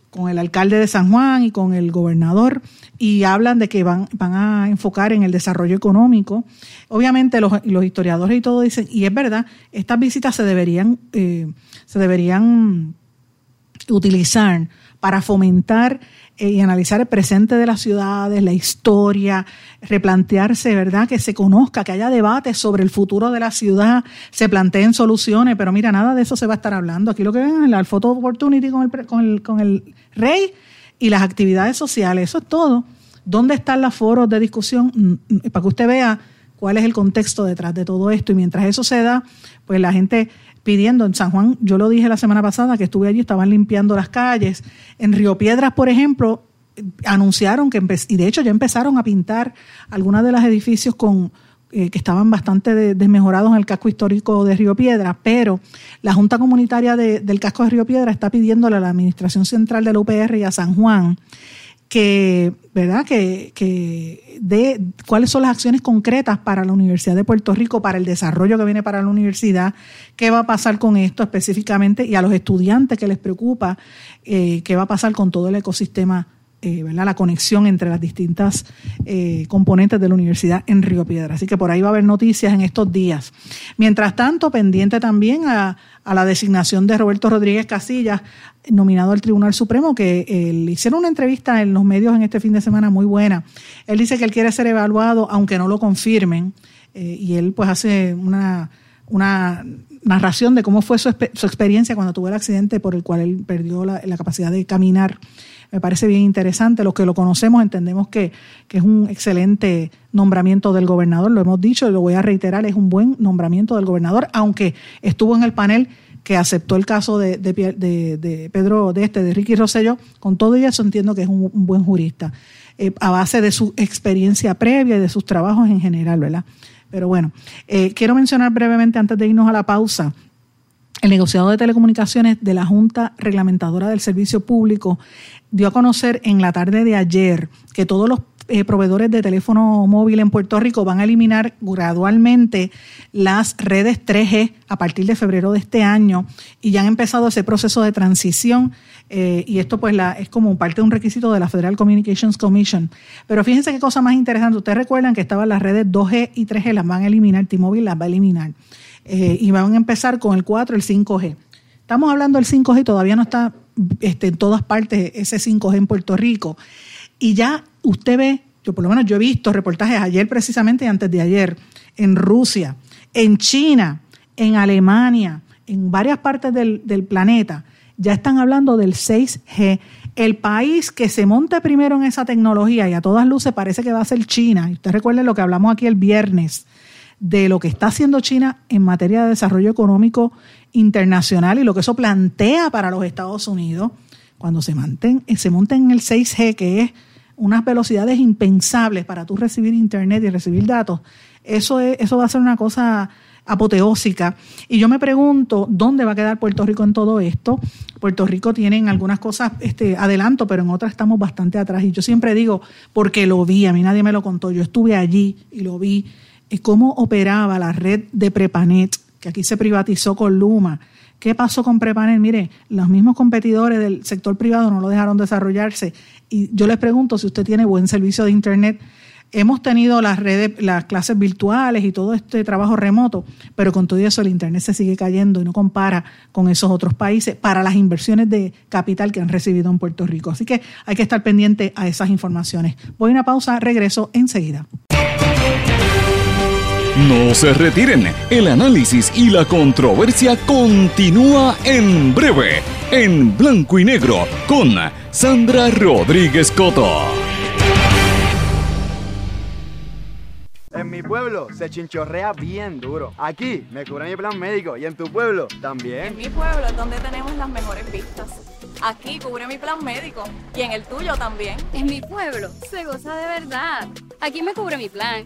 con el alcalde de San Juan y con el gobernador y hablan de que van, van a enfocar en el desarrollo económico. Obviamente los, historiadores y todo dicen, y es verdad, estas visitas se deberían, eh, se deberían utilizar para fomentar eh, y analizar el presente de las ciudades, la historia, replantearse, ¿verdad? Que se conozca, que haya debates sobre el futuro de la ciudad, se planteen soluciones, pero mira, nada de eso se va a estar hablando. Aquí lo que ven es la photo opportunity con el, con el, con el rey y las actividades sociales, eso es todo. ¿Dónde están los foros de discusión? Mm, mm, para que usted vea cuál es el contexto detrás de todo esto. Y mientras eso se da, pues la gente pidiendo en San Juan, yo lo dije la semana pasada que estuve allí, estaban limpiando las calles. En Río Piedras, por ejemplo, anunciaron que, y de hecho ya empezaron a pintar algunos de los edificios con, eh, que estaban bastante desmejorados en el casco histórico de Río Piedras, pero la Junta Comunitaria del casco de Río Piedras está pidiéndole a la Administración Central de la UPR y a San Juan que, ¿verdad? Que, que de cuáles son las acciones concretas para la Universidad de Puerto Rico, para el desarrollo que viene para la universidad, qué va a pasar con esto específicamente y a los estudiantes que les preocupa eh, qué va a pasar con todo el ecosistema eh, la conexión entre las distintas eh, componentes de la universidad en Río Piedra. Así que por ahí va a haber noticias en estos días. Mientras tanto, pendiente también a, la designación de Roberto Rodríguez Casillas, nominado al Tribunal Supremo, que eh, le hicieron una entrevista en los medios en este fin de semana muy buena. Él dice que él quiere ser evaluado, aunque no lo confirmen, y él pues hace una, una narración de cómo fue su, experiencia cuando tuvo el accidente por el cual él perdió la capacidad de caminar me parece bien interesante. Los que lo conocemos entendemos que, es un excelente nombramiento del gobernador, lo hemos dicho y lo voy a reiterar, es un buen nombramiento del gobernador, aunque estuvo en el panel que aceptó el caso de, de, Pedro, de este, de Ricky Rosselló, con todo y eso entiendo que es un, buen jurista, eh, a base de su experiencia previa y de sus trabajos en general, ¿verdad? Pero bueno, eh, quiero mencionar brevemente antes de irnos a la pausa el negociado de telecomunicaciones de la Junta Reglamentadora del Servicio Público dio a conocer en la tarde de ayer que todos los eh, proveedores de teléfono móvil en Puerto Rico van a eliminar gradualmente las redes 3G a partir de febrero de este año y ya han empezado ese proceso de transición eh, y esto pues la, es como parte de un requisito de la Federal Communications Commission. Pero fíjense qué cosa más interesante, ustedes recuerdan que estaban las redes 2G y 3G, las van a eliminar, T-Mobile las va a eliminar. Eh, y van a empezar con el 4, el 5G. Estamos hablando del 5G, todavía no está este, en todas partes ese 5G en Puerto Rico. Y ya usted ve, yo por lo menos yo he visto reportajes ayer precisamente y antes de ayer, en Rusia, en China, en Alemania, en varias partes del, planeta, ya están hablando del 6G. El país que se monte primero en esa tecnología y a todas luces parece que va a ser China. Y usted recuerde lo que hablamos aquí el viernes de lo que está haciendo China en materia de desarrollo económico internacional y lo que eso plantea para los Estados Unidos cuando se, monten, se monten en el 6G, que es unas velocidades impensables para tú recibir internet y recibir datos, eso, eso va a ser una cosa apoteósica. Y yo me pregunto, ¿dónde va a quedar Puerto Rico en todo esto? Puerto Rico tiene en algunas cosas este, adelanto, pero en otras estamos bastante atrás. Y yo siempre digo, porque lo vi, a mí nadie me lo contó, yo estuve allí y lo vi cómo operaba la red de Prepanet, que aquí se privatizó con Luma. ¿Qué pasó con Prepanet? Mire, los mismos competidores del sector privado no lo dejaron desarrollarse. Y yo les pregunto si usted tiene buen servicio de Internet. Hemos tenido las redes, las clases virtuales y todo este trabajo remoto, pero con todo eso el Internet se sigue cayendo y no compara con esos otros países para las inversiones de capital que han recibido en Puerto Rico. Así que hay que estar pendiente a esas informaciones. Voy a una pausa, regreso enseguida. No se retiren, el análisis y la controversia continúa en breve en blanco y negro con Sandra Rodríguez Coto. En mi pueblo se chinchorrea bien duro. Aquí me cubre mi plan médico y en tu pueblo también. En mi pueblo es donde tenemos las mejores vistas. Aquí cubre mi plan médico y en el tuyo también. En mi pueblo se goza de verdad. Aquí me cubre mi plan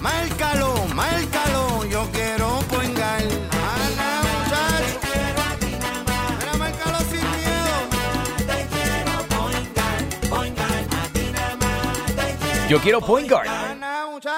Márcalo, márcalo, yo quiero poingar. Ana, muchacho. Mira, márcalo sin miedo. Yo quiero Point Guard. Ana, muchacho.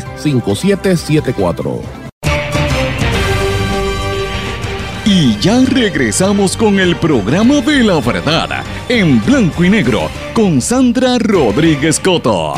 939-336-5774. Y ya regresamos con el programa de la verdad en blanco y negro con Sandra Rodríguez Coto.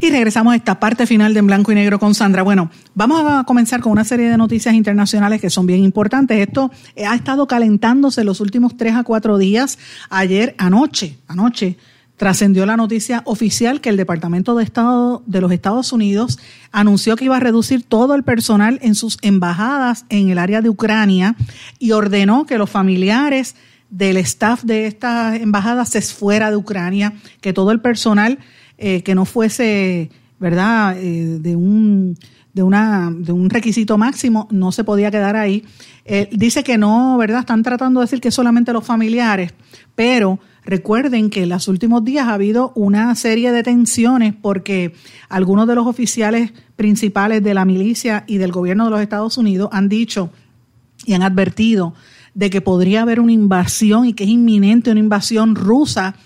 Y regresamos a esta parte final de En Blanco y Negro con Sandra. Bueno, vamos a comenzar con una serie de noticias internacionales que son bien importantes. Esto eh, ha estado calentándose los últimos tres a cuatro días. Ayer, anoche, anoche, trascendió la noticia oficial que el Departamento de Estado de los Estados Unidos anunció que iba a reducir todo el personal en sus embajadas en el área de Ucrania y ordenó que los familiares del staff de estas embajadas se fuera de Ucrania, que todo el personal eh, que no fuese, ¿verdad?, eh, de un de, una, de un requisito máximo, no se podía quedar ahí. Eh, dice que no, ¿verdad? Están tratando de decir que solamente los familiares, pero recuerden que en los últimos días ha habido una serie de tensiones porque algunos de los oficiales principales de la milicia y del gobierno de los Estados Unidos han dicho y han advertido de que podría haber una invasión y que es inminente una invasión rusa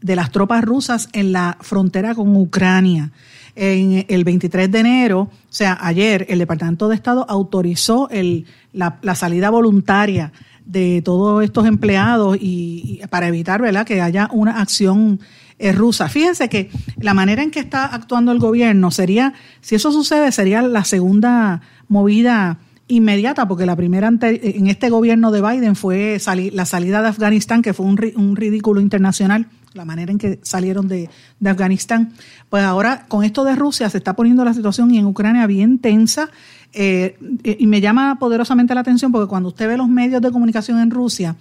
de las tropas rusas en la frontera con Ucrania. En el 23 de enero, o sea, ayer, el Departamento de Estado autorizó el, la, la salida voluntaria de todos estos empleados y, y para evitar ¿verdad? que haya una acción eh, rusa. Fíjense que la manera en que está actuando el gobierno sería, si eso sucede, sería la segunda movida inmediata, porque la primera en este gobierno de Biden fue la salida de Afganistán, que fue un, un ridículo internacional, la manera en que salieron de, de Afganistán. Pues ahora con esto de Rusia se está poniendo la situación en Ucrania bien tensa. Eh, y me llama poderosamente la atención porque cuando usted ve los medios de comunicación en Rusia,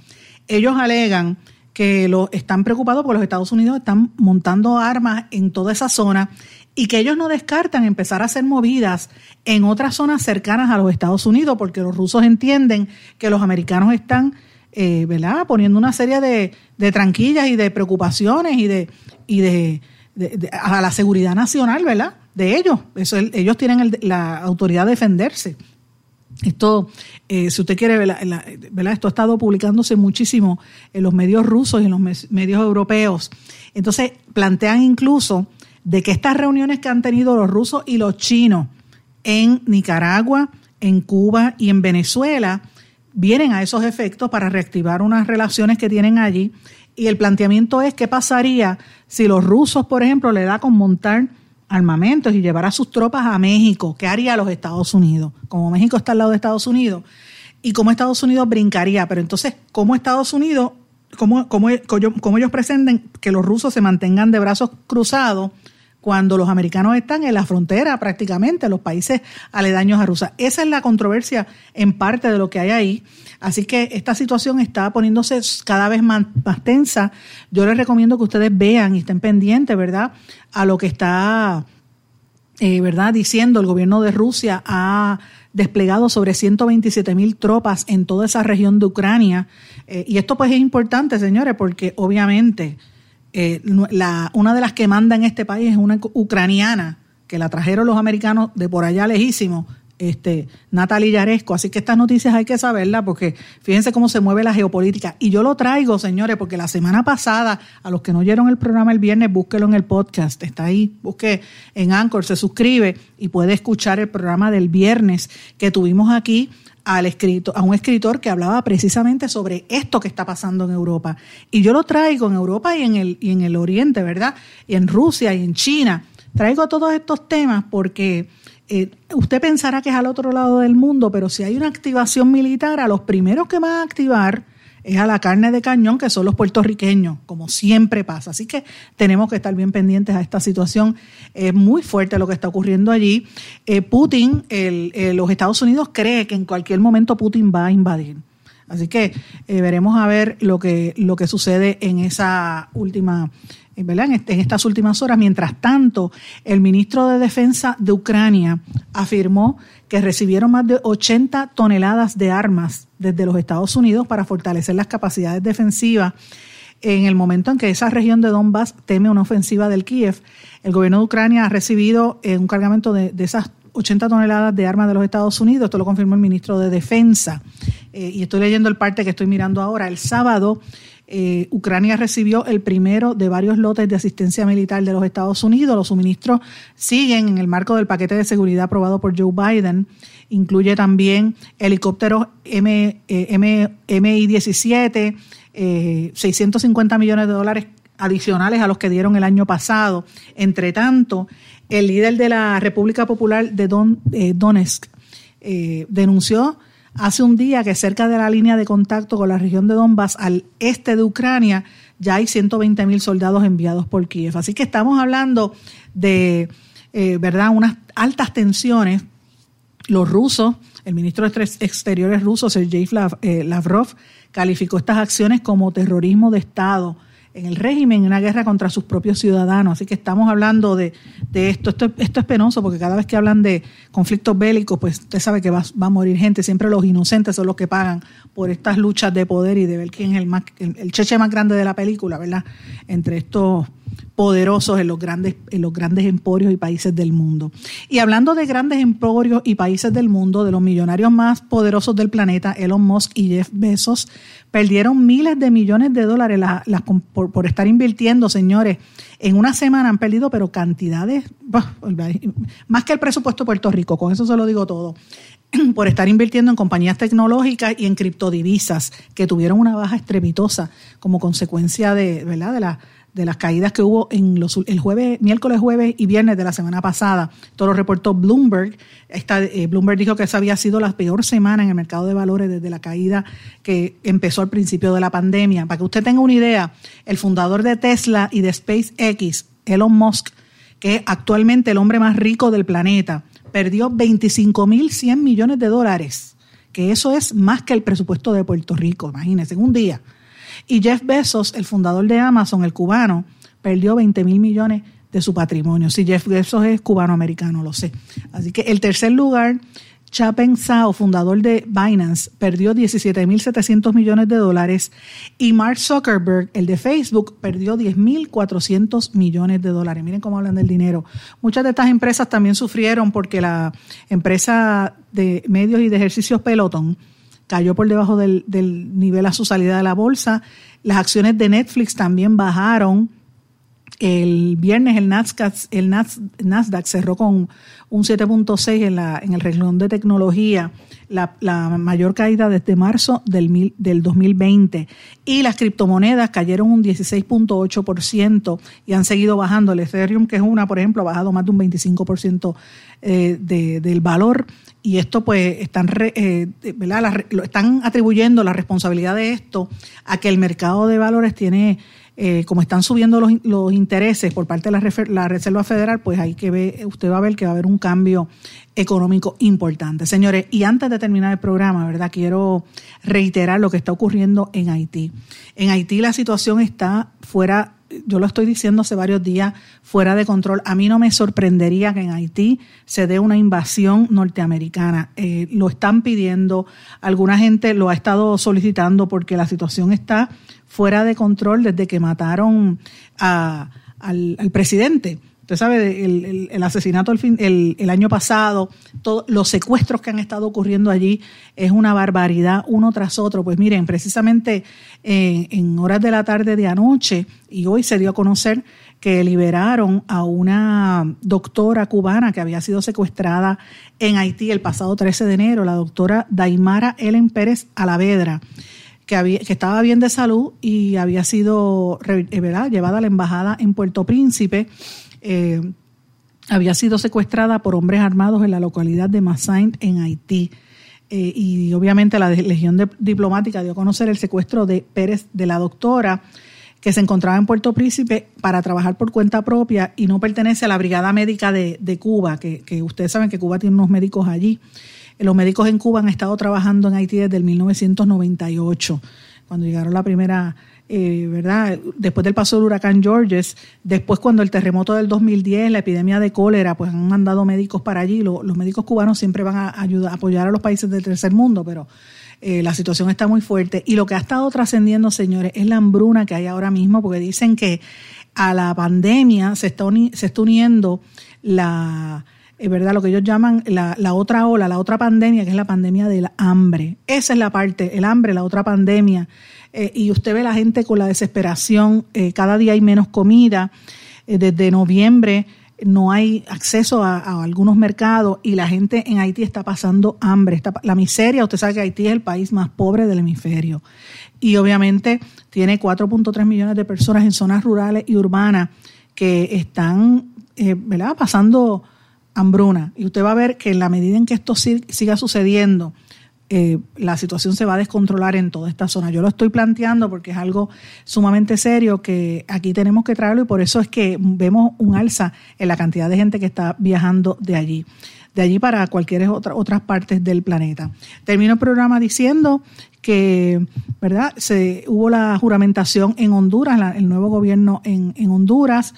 ellos alegan que lo, están preocupados porque los Estados Unidos están montando armas en toda esa zona y que ellos no descartan empezar a hacer movidas en otras zonas cercanas a los Estados Unidos porque los rusos entienden que los americanos están eh, ¿verdad? poniendo una serie de, de tranquillas y de preocupaciones y de, y de, de- a la seguridad nacional, ¿verdad? De ellos. Eso, el- ellos tienen la autoridad de defenderse. Esto, eh, si usted quiere, ¿verdad? Esto ha estado publicándose muchísimo en los medios rusos y en los medios europeos. Entonces, plantean incluso de que estas reuniones que han tenido los rusos y los chinos en Nicaragua, en Cuba y en Venezuela, vienen a esos efectos para reactivar unas relaciones que tienen allí. Y el planteamiento es qué pasaría si los rusos, por ejemplo, le da con montar armamentos y llevar a sus tropas a México. ¿Qué haría los Estados Unidos? Como México está al lado de Estados Unidos. Y cómo Estados Unidos brincaría. Pero entonces, ¿cómo Estados Unidos, cómo, cómo, cómo ellos pretenden que los rusos se mantengan de brazos cruzados cuando los americanos están en la frontera prácticamente, los países aledaños a Rusia. Esa es la controversia en parte de lo que hay ahí. Así que esta situación está poniéndose cada vez más, tensa. Yo les recomiendo que ustedes vean y estén pendientes, ¿verdad?, a lo que está, eh, ¿verdad?, diciendo el gobierno de Rusia a desplegado sobre 127 mil tropas en toda esa región de Ucrania. Eh, y esto pues es importante, señores, porque obviamente eh, una de las que manda en este país es una ucraniana, que la trajeron los americanos de por allá lejísimo, este, Natalie Yaresco. Así que estas noticias hay que saberlas porque fíjense cómo se mueve la geopolítica. Y yo lo traigo, señores, porque la semana pasada, a los que no oyeron el programa el viernes, búsquelo en el podcast. Está ahí, busque en Anchor, se suscribe y puede escuchar el programa del viernes que tuvimos aquí al escrito, a un escritor que hablaba precisamente sobre esto que está pasando en Europa. Y yo lo traigo en Europa y en el, y en el Oriente, ¿verdad? Y en Rusia y en China. Traigo todos estos temas porque eh, usted pensará que es al otro lado del mundo, pero si hay una activación militar, a los primeros que van a activar es a la carne de cañón, que son los puertorriqueños, como siempre pasa. Así que tenemos que estar bien pendientes a esta situación. Es muy fuerte lo que está ocurriendo allí. Eh, Putin, el, eh, los Estados Unidos cree que en cualquier momento Putin va a invadir. Así que eh, veremos a ver lo que, lo que sucede en esa última ¿verdad? En, este, en, estas últimas horas. Mientras tanto, el ministro de Defensa de Ucrania afirmó que recibieron más de 80 toneladas de armas desde los Estados Unidos para fortalecer las capacidades defensivas en el momento en que esa región de Donbass teme una ofensiva del Kiev. El gobierno de Ucrania ha recibido eh, un cargamento de, esas 80 toneladas de armas de los Estados Unidos. Esto lo confirmó el ministro de Defensa. Eh, y estoy leyendo el parte que estoy mirando ahora. El sábado eh, Ucrania recibió el primero de varios lotes de asistencia militar de los Estados Unidos. Los suministros siguen en el marco del paquete de seguridad aprobado por Joe Biden. Incluye también helicópteros M, eh, M, MI-17, eh, 650 millones de dólares adicionales a los que dieron el año pasado. Entre tanto, el líder de la República Popular de Don, eh, Donetsk denunció hace un día que cerca de la línea de contacto con la región de Donbass al este de Ucrania ya hay 120 mil soldados enviados por Kiev. Así que estamos hablando de, eh, ¿verdad?, unas altas tensiones. Los rusos, el ministro de Exteriores ruso, Sergei eh, Lavrov, calificó estas acciones como terrorismo de Estado en el régimen, en una guerra contra sus propios ciudadanos. Así que estamos hablando de, de esto. esto. Esto es penoso porque cada vez que hablan de conflictos bélicos, pues usted sabe que va, va, a morir gente. Siempre los inocentes son los que pagan por estas luchas de poder y de ver quién es el, más, el, el cheche más grande de la película, ¿verdad? Entre estos poderosos en los grandes en los grandes emporios y países del mundo. Y hablando de grandes emporios y países del mundo, de los millonarios más poderosos del planeta, Elon Musk y Jeff Bezos perdieron miles de millones de dólares por, por, estar invirtiendo, señores. En una semana han perdido, pero cantidades, más que el presupuesto de Puerto Rico, con eso se lo digo todo, [CLEARS THROAT] por estar invirtiendo en compañías tecnológicas y en criptodivisas que tuvieron una baja estrepitosa como consecuencia de, ¿verdad? de la de las caídas que hubo en los, el jueves, miércoles, jueves y viernes de la semana pasada. Todo lo reportó Bloomberg. Esta, eh, Bloomberg dijo que esa había sido la peor semana en el mercado de valores desde la caída que empezó al principio de la pandemia. Para que usted tenga una idea, el fundador de Tesla y de SpaceX, Elon Musk, que es actualmente el hombre más rico del planeta, perdió 25.100 millones de dólares, que eso es más que el presupuesto de Puerto Rico, imagínense, en un día. Y Jeff Bezos, el fundador de Amazon, el cubano, perdió 20 mil millones de su patrimonio. Si Jeff Bezos es cubano-americano, lo sé. Así que el tercer lugar, Chapeng Zhao, fundador de Binance, perdió 17.700 millones de dólares y Mark Zuckerberg, el de Facebook, perdió 10.400 millones de dólares. Miren cómo hablan del dinero. Muchas de estas empresas también sufrieron porque la empresa de medios y de ejercicios Peloton cayó por debajo del, del, nivel a su salida de la bolsa. Las acciones de Netflix también bajaron. El viernes el Nasdaq, el Nasdaq cerró con un 7.6 en, en el renglón de tecnología, la, mayor caída desde marzo del, del 2020. Y las criptomonedas cayeron un 16.8% y han seguido bajando. El Ethereum, que es una, por ejemplo, ha bajado más de un 25% eh, de, del valor y esto pues están, eh, ¿verdad? Están atribuyendo la responsabilidad de esto a que el mercado de valores tiene eh, como están subiendo los, intereses por parte de la Reserva Federal, pues hay que ver, usted va a ver que va a haber un cambio económico importante. Señores, y antes de terminar el programa, ¿verdad? Quiero reiterar lo que está ocurriendo en Haití. En Haití la situación está fuera, yo lo estoy diciendo hace varios días, fuera de control. A mí no me sorprendería que en Haití se dé una invasión norteamericana. Eh, lo están pidiendo, alguna gente lo ha estado solicitando porque la situación está fuera de control desde que mataron a- al, presidente. Usted sabe, el, asesinato el, año pasado, los secuestros que han estado ocurriendo allí es una barbaridad uno tras otro. Pues miren, precisamente eh, en horas de la tarde de anoche y hoy se dio a conocer que liberaron a una doctora cubana que había sido secuestrada en Haití el pasado 13 de enero, la doctora Daimara Ellen Pérez Alavedra que, había, que estaba bien de salud y había sido eh, llevada a la embajada en Puerto Príncipe. Eh, había sido secuestrada por hombres armados en la localidad de Massain, en Haití. Eh, y obviamente la Legión Diplomática dio a conocer el secuestro de Pérez, de la doctora, que se encontraba en Puerto Príncipe para trabajar por cuenta propia y no pertenece a la Brigada Médica de, de Cuba, que, que ustedes saben que Cuba tiene unos médicos allí. Los médicos en Cuba han estado trabajando en Haití desde el 1998, cuando llegaron la primera, eh, ¿verdad? Después del paso del huracán Georges, después cuando el terremoto del 2010, la epidemia de cólera, pues han mandado médicos para allí. Lo- los médicos cubanos siempre van a ayudar, apoyar a los países del tercer mundo, pero eh, la situación está muy fuerte. Y lo que ha estado trascendiendo, señores, es la hambruna que hay ahora mismo, porque dicen que a la pandemia se está, uniendo la, verdad, lo que ellos llaman la, otra ola, la otra pandemia, que es la pandemia del hambre. Esa es la parte, el hambre, la otra pandemia. Eh, y usted ve la gente con la desesperación, eh, cada día hay menos comida. Eh, desde noviembre no hay acceso a, a algunos mercados y la gente en Haití está pasando hambre. Está, la miseria, usted sabe que Haití es el país más pobre del hemisferio. Y obviamente tiene 4.3 millones de personas en zonas rurales y urbanas que están ¿verdad? pasando hambruna. Y usted va a ver que en la medida en que esto sig- siga sucediendo, eh, la situación se va a descontrolar en toda esta zona. Yo lo estoy planteando porque es algo sumamente serio que aquí tenemos que traerlo y por eso es que vemos un alza en la cantidad de gente que está viajando de allí, de allí para cualquier otra, otras partes del planeta. Termino el programa diciendo que, ¿verdad? Se, hubo la juramentación en Honduras, el nuevo gobierno en, en Honduras,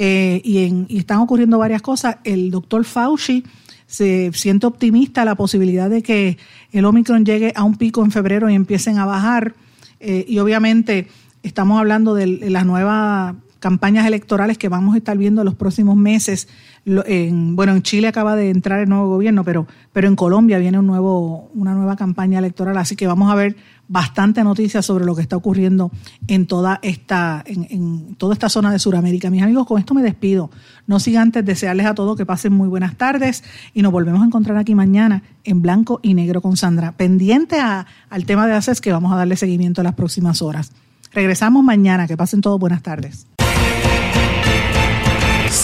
eh, y, en, y están ocurriendo varias cosas. El doctor Fauci se siente optimista la posibilidad de que el Omicron llegue a un pico en febrero y empiecen a bajar. Eh, y obviamente estamos hablando de las nuevas campañas electorales que vamos a estar viendo en los próximos meses. En, bueno, en Chile acaba de entrar el nuevo gobierno, pero, pero en Colombia viene un nuevo, una nueva campaña electoral, así que vamos a ver bastante noticias sobre lo que está ocurriendo en toda esta, en, en toda esta zona de Sudamérica. Mis amigos, con esto me despido. No siga antes desearles a todos que pasen muy buenas tardes y nos volvemos a encontrar aquí mañana en blanco y negro con Sandra. Pendiente a- al tema de ACES que vamos a darle seguimiento en las próximas horas. Regresamos mañana. Que pasen todos buenas tardes.